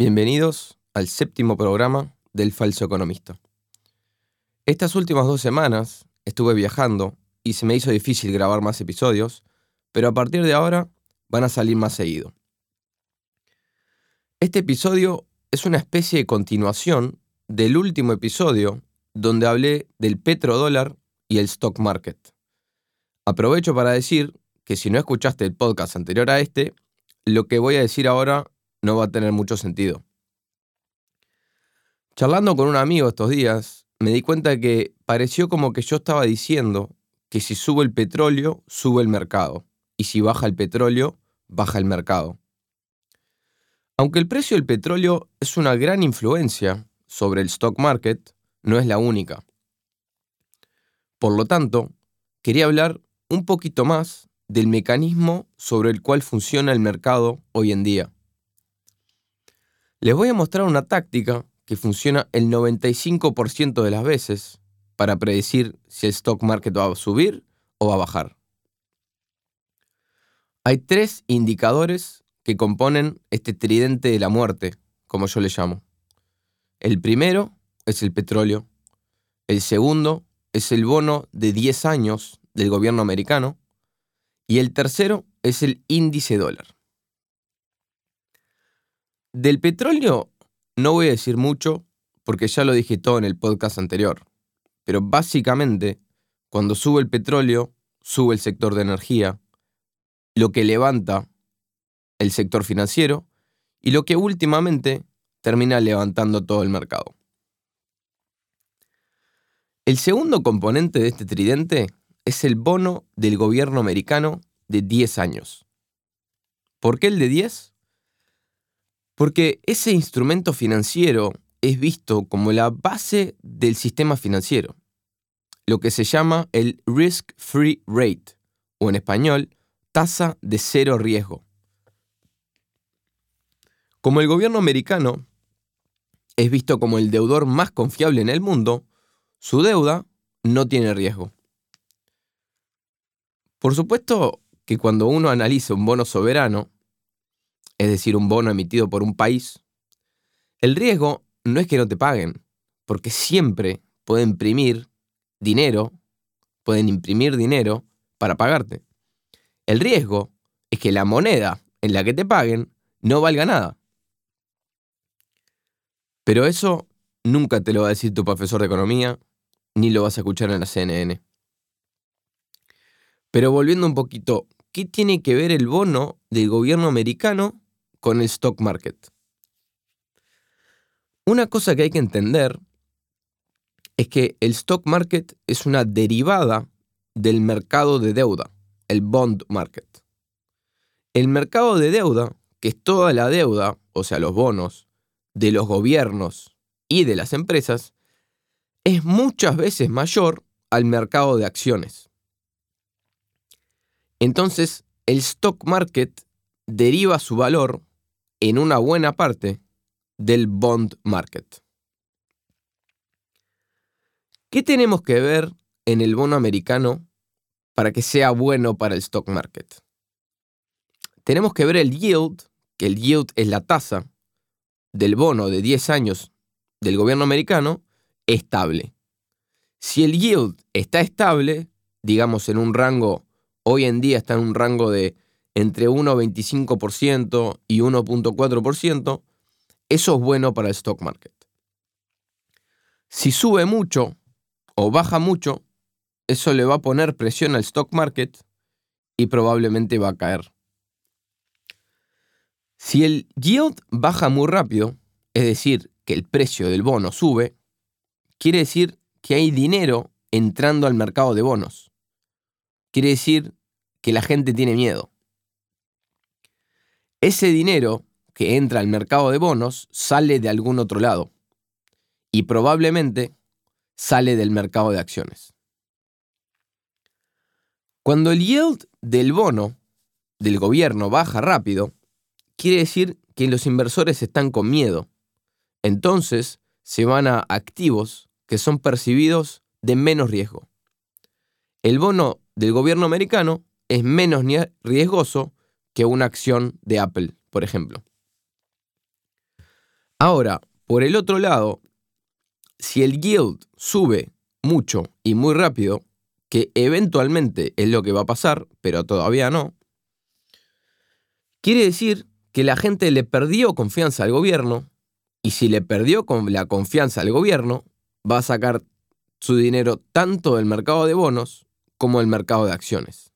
Bienvenidos al séptimo programa del Falso Economista. Estas últimas dos semanas estuve viajando y se me hizo difícil grabar más episodios, pero a partir de ahora van a salir más seguido. Este episodio es una especie de continuación del último episodio donde hablé del petrodólar y el stock market. Aprovecho para decir que si no escuchaste el podcast anterior a este, lo que voy a decir ahora no va a tener mucho sentido. Charlando con un amigo estos días, me di cuenta que pareció como que yo estaba diciendo que si sube el petróleo, sube el mercado, y si baja el petróleo, baja el mercado. Aunque el precio del petróleo es una gran influencia sobre el stock market, no es la única. Por lo tanto, quería hablar un poquito más del mecanismo sobre el cual funciona el mercado hoy en día. Les voy a mostrar una táctica que funciona el 95% de las veces para predecir si el stock market va a subir o va a bajar. Hay tres indicadores que componen este tridente de la muerte, como yo le llamo. El primero es el petróleo, el segundo es el bono de 10 años del gobierno americano y el tercero es el índice dólar. Del petróleo no voy a decir mucho porque ya lo dije todo en el podcast anterior, pero básicamente cuando sube el petróleo, sube el sector de energía, lo que levanta el sector financiero y lo que últimamente termina levantando todo el mercado. El segundo componente de este tridente es el bono del gobierno americano de 10 años. ¿Por qué el de 10? Porque ese instrumento financiero es visto como la base del sistema financiero, lo que se llama el risk-free rate, o en español, tasa de cero riesgo. Como el gobierno americano es visto como el deudor más confiable en el mundo, su deuda no tiene riesgo. Por supuesto que cuando uno analiza un bono soberano, es decir, un bono emitido por un país, el riesgo no es que no te paguen, porque siempre pueden imprimir dinero, pueden imprimir dinero para pagarte. El riesgo es que la moneda en la que te paguen no valga nada. Pero eso nunca te lo va a decir tu profesor de economía, ni lo vas a escuchar en la CNN. Pero volviendo un poquito, ¿qué tiene que ver el bono del gobierno americano con el stock market. Una cosa que hay que entender es que el stock market es una derivada del mercado de deuda, el bond market. El mercado de deuda, que es toda la deuda, o sea, los bonos, de los gobiernos y de las empresas, es muchas veces mayor al mercado de acciones. Entonces, el stock market deriva su valor en una buena parte del bond market. ¿Qué tenemos que ver en el bono americano para que sea bueno para el stock market? Tenemos que ver el yield, que el yield es la tasa del bono de 10 años del gobierno americano, estable. Si el yield está estable, digamos en un rango, hoy en día está en un rango de entre 1,25% y 1,4%, eso es bueno para el stock market. Si sube mucho o baja mucho, eso le va a poner presión al stock market y probablemente va a caer. Si el yield baja muy rápido, es decir, que el precio del bono sube, quiere decir que hay dinero entrando al mercado de bonos. Quiere decir que la gente tiene miedo. Ese dinero que entra al mercado de bonos sale de algún otro lado y probablemente sale del mercado de acciones. Cuando el yield del bono del gobierno baja rápido, quiere decir que los inversores están con miedo. Entonces se van a activos que son percibidos de menos riesgo. El bono del gobierno americano es menos riesgoso que una acción de Apple, por ejemplo. Ahora, por el otro lado, si el yield sube mucho y muy rápido, que eventualmente es lo que va a pasar, pero todavía no, quiere decir que la gente le perdió confianza al gobierno y si le perdió la confianza al gobierno, va a sacar su dinero tanto del mercado de bonos como del mercado de acciones.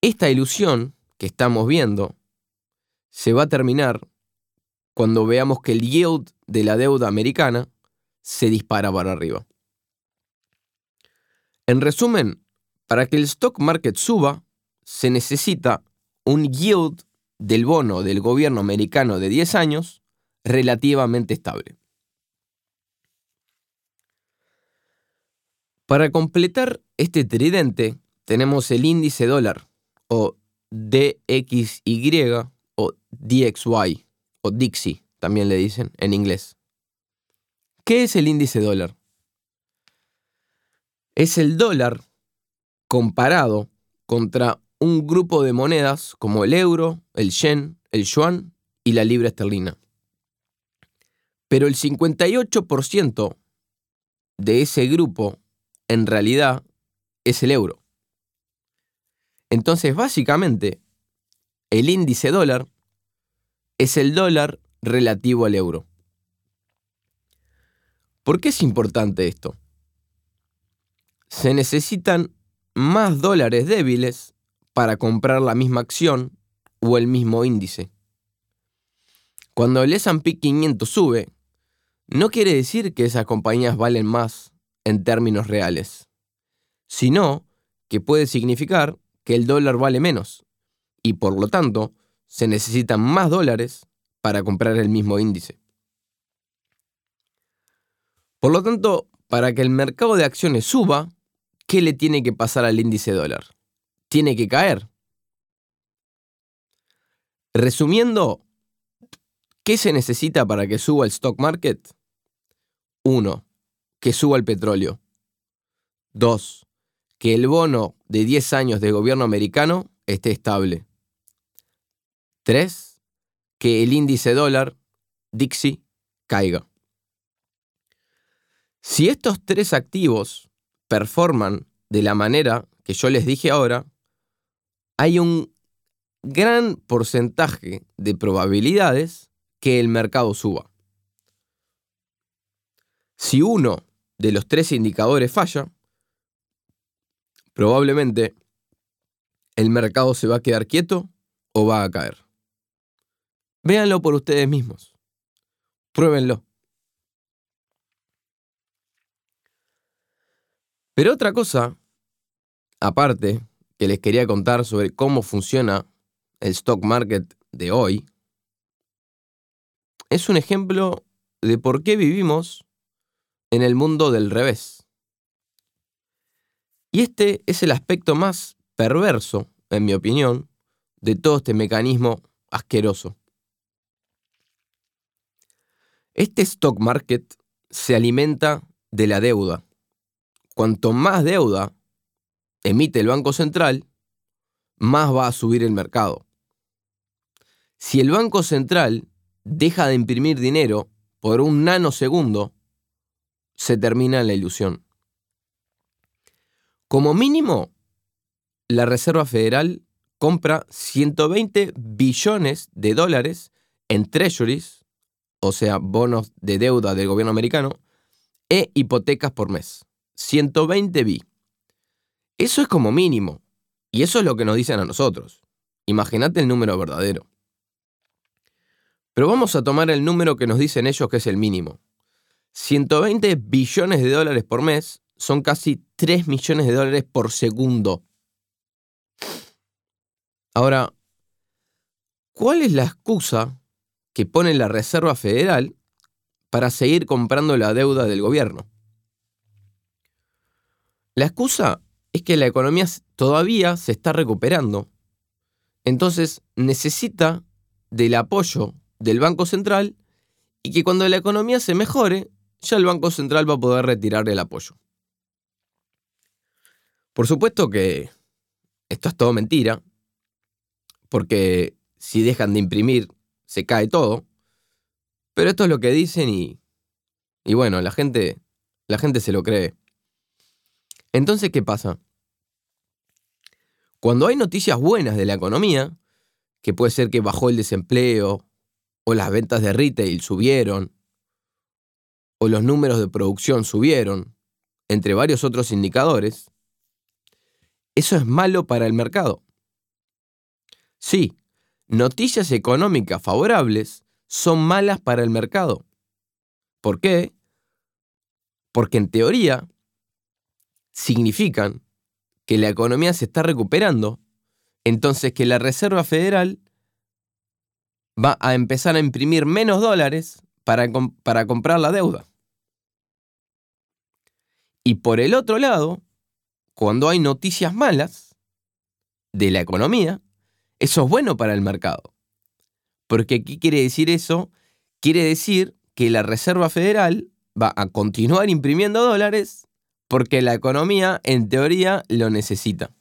Esta ilusión que estamos viendo se va a terminar cuando veamos que el yield de la deuda americana se dispara para arriba. En resumen, para que el stock market suba, se necesita un yield del bono del gobierno americano de 10 años relativamente estable. Para completar este tridente, tenemos el índice dólar, o DXY, o DXY, o Dixie, también le dicen en inglés. ¿Qué es el índice dólar? Es el dólar comparado contra un grupo de monedas como el euro, el yen, el yuan y la libra esterlina. Pero el 58% de ese grupo en realidad es el euro. Entonces, básicamente, el índice dólar es el dólar relativo al euro. ¿Por qué es importante esto? Se necesitan más dólares débiles para comprar la misma acción o el mismo índice. Cuando el S&P 500 sube, no quiere decir que esas compañías valen más en términos reales, sino que puede significar que el dólar vale menos y por lo tanto se necesitan más dólares para comprar el mismo índice. Por lo tanto, para que el mercado de acciones suba, ¿qué le tiene que pasar al índice dólar? Tiene que caer. Resumiendo, ¿qué se necesita para que suba el stock market? 1. Que suba el petróleo. 2. Que el bono de 10 años de gobierno americano esté estable. 3. Que el índice dólar, Dixie, caiga. Si estos tres activos performan de la manera que yo les dije ahora, hay un gran porcentaje de probabilidades que el mercado suba. Si uno de los tres indicadores falla, probablemente el mercado se va a quedar quieto o va a caer. Véanlo por ustedes mismos. Pruébenlo. Pero otra cosa, aparte, que les quería contar sobre cómo funciona el stock market de hoy, es un ejemplo de por qué vivimos en el mundo del revés. Y este es el aspecto más perverso, en mi opinión, de todo este mecanismo asqueroso. Este stock market se alimenta de la deuda cuanto más deuda emite el Banco Central, más va a subir el mercado. Si el Banco Central deja de imprimir dinero por un nanosegundo, se termina la ilusión. Como mínimo, la Reserva Federal compra 120 billones de dólares en treasuries, o sea, bonos de deuda del gobierno americano, e hipotecas por mes. 120 bi. Eso es como mínimo. Y eso es lo que nos dicen a nosotros. Imagínate el número verdadero. Pero vamos a tomar el número que nos dicen ellos que es el mínimo. 120 billones de dólares por mes son casi 3 millones de dólares por segundo. Ahora, ¿cuál es la excusa que pone la Reserva Federal para seguir comprando la deuda del gobierno? La excusa es que la economía todavía se está recuperando. Entonces necesita del apoyo del Banco Central y que cuando la economía se mejore, ya el Banco Central va a poder retirar el apoyo. Por supuesto que esto es todo mentira, porque si dejan de imprimir, se cae todo, Pero esto es lo que dicen y, y bueno, la gente, la gente se lo cree. Entonces, ¿qué pasa? Cuando hay noticias buenas de la economía, que puede ser que bajó el desempleo, o las ventas de retail subieron, o los números de producción subieron, entre varios otros indicadores, eso es malo para el mercado. Sí, noticias económicas favorables son malas para el mercado. ¿Por qué? Porque en teoría significan que la economía se está recuperando, entonces que la Reserva Federal va a empezar a imprimir menos dólares para, para comprar la deuda. Y por el otro lado, cuando hay noticias malas de la economía, eso es bueno para el mercado. Porque ¿qué quiere decir eso? Quiere decir que la Reserva Federal va a continuar imprimiendo dólares porque la economía, en teoría, lo necesita.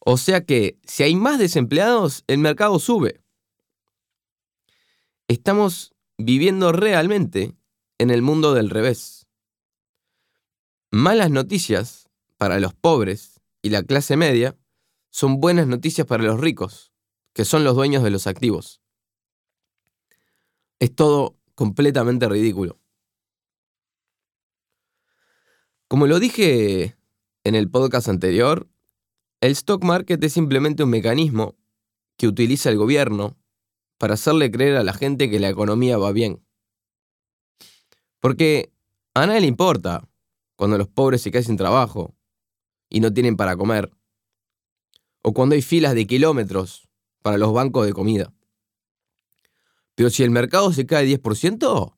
O sea que si hay más desempleados, el mercado sube. Estamos viviendo realmente en el mundo del revés. Malas noticias para los pobres y la clase media son buenas noticias para los ricos, que son los dueños de los activos. Es todo completamente ridículo. Como lo dije en el podcast anterior, el stock market es simplemente un mecanismo que utiliza el gobierno para hacerle creer a la gente que la economía va bien. Porque a nadie le importa cuando los pobres se quedan sin trabajo y no tienen para comer. O cuando hay filas de kilómetros para los bancos de comida. Pero si el mercado se cae 10%,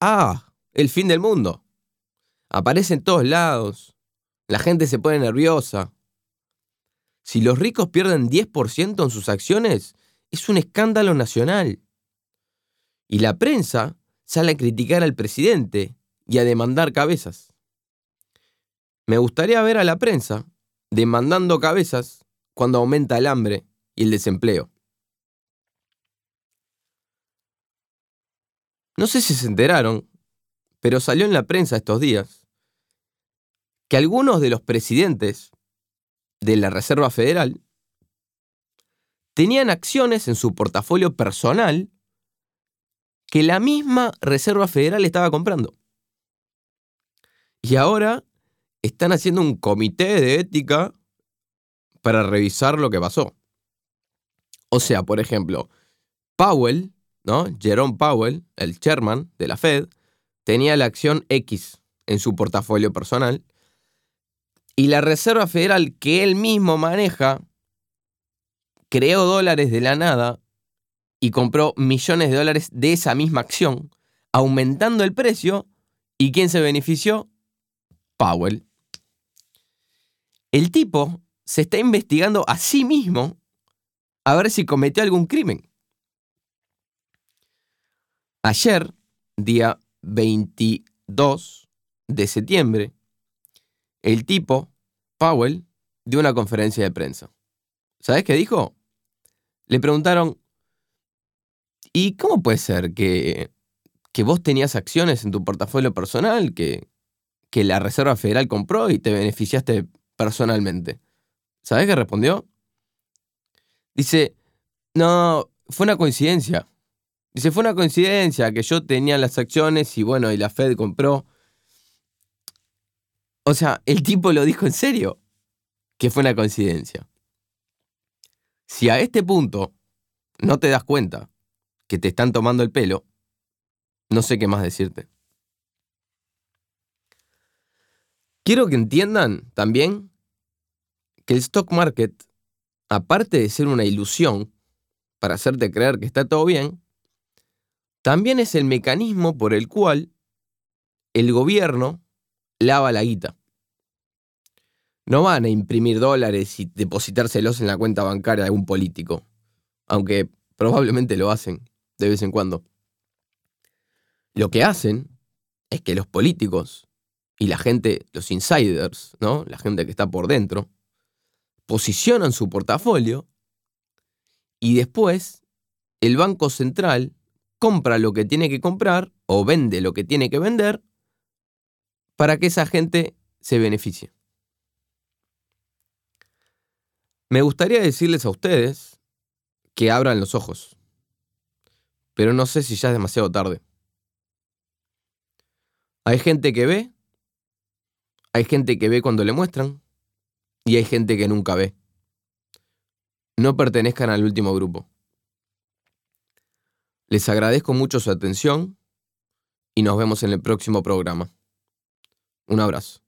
¡ah! El fin del mundo. Aparece en todos lados. La gente se pone nerviosa. Si los ricos pierden 10% en sus acciones, es un escándalo nacional. Y la prensa sale a criticar al presidente y a demandar cabezas. Me gustaría ver a la prensa demandando cabezas cuando aumenta el hambre y el desempleo. No sé si se enteraron, pero salió en la prensa estos días que algunos de los presidentes de la Reserva Federal tenían acciones en su portafolio personal que la misma Reserva Federal estaba comprando. Y ahora están haciendo un comité de ética para revisar lo que pasó. O sea, por ejemplo, Powell, ¿no? Jerome Powell, el chairman de la Fed, tenía la acción X en su portafolio personal y la Reserva Federal que él mismo maneja creó dólares de la nada y compró millones de dólares de esa misma acción, aumentando el precio. ¿Y quién se benefició? Powell. El tipo se está investigando a sí mismo a ver si cometió algún crimen. Ayer, día 22 de septiembre, el tipo, Powell, dio una conferencia de prensa. ¿Sabes qué dijo? Le preguntaron, ¿y cómo puede ser que, que vos tenías acciones en tu portafolio personal que, que la Reserva Federal compró y te beneficiaste personalmente? ¿Sabes qué respondió? Dice, no, fue una coincidencia. Dice, fue una coincidencia que yo tenía las acciones y bueno, y la Fed compró. O sea, el tipo lo dijo en serio, que fue una coincidencia. Si a este punto no te das cuenta que te están tomando el pelo, no sé qué más decirte. Quiero que entiendan también que el stock market, aparte de ser una ilusión para hacerte creer que está todo bien, también es el mecanismo por el cual el gobierno lava la guita. No van a imprimir dólares y depositárselos en la cuenta bancaria de un político, aunque probablemente lo hacen de vez en cuando. Lo que hacen es que los políticos y la gente, los insiders, ¿no? La gente que está por dentro, posicionan su portafolio y después el Banco Central compra lo que tiene que comprar o vende lo que tiene que vender para que esa gente se beneficie. Me gustaría decirles a ustedes que abran los ojos, pero no sé si ya es demasiado tarde. Hay gente que ve, hay gente que ve cuando le muestran y hay gente que nunca ve. No pertenezcan al último grupo. Les agradezco mucho su atención y nos vemos en el próximo programa. Un abrazo.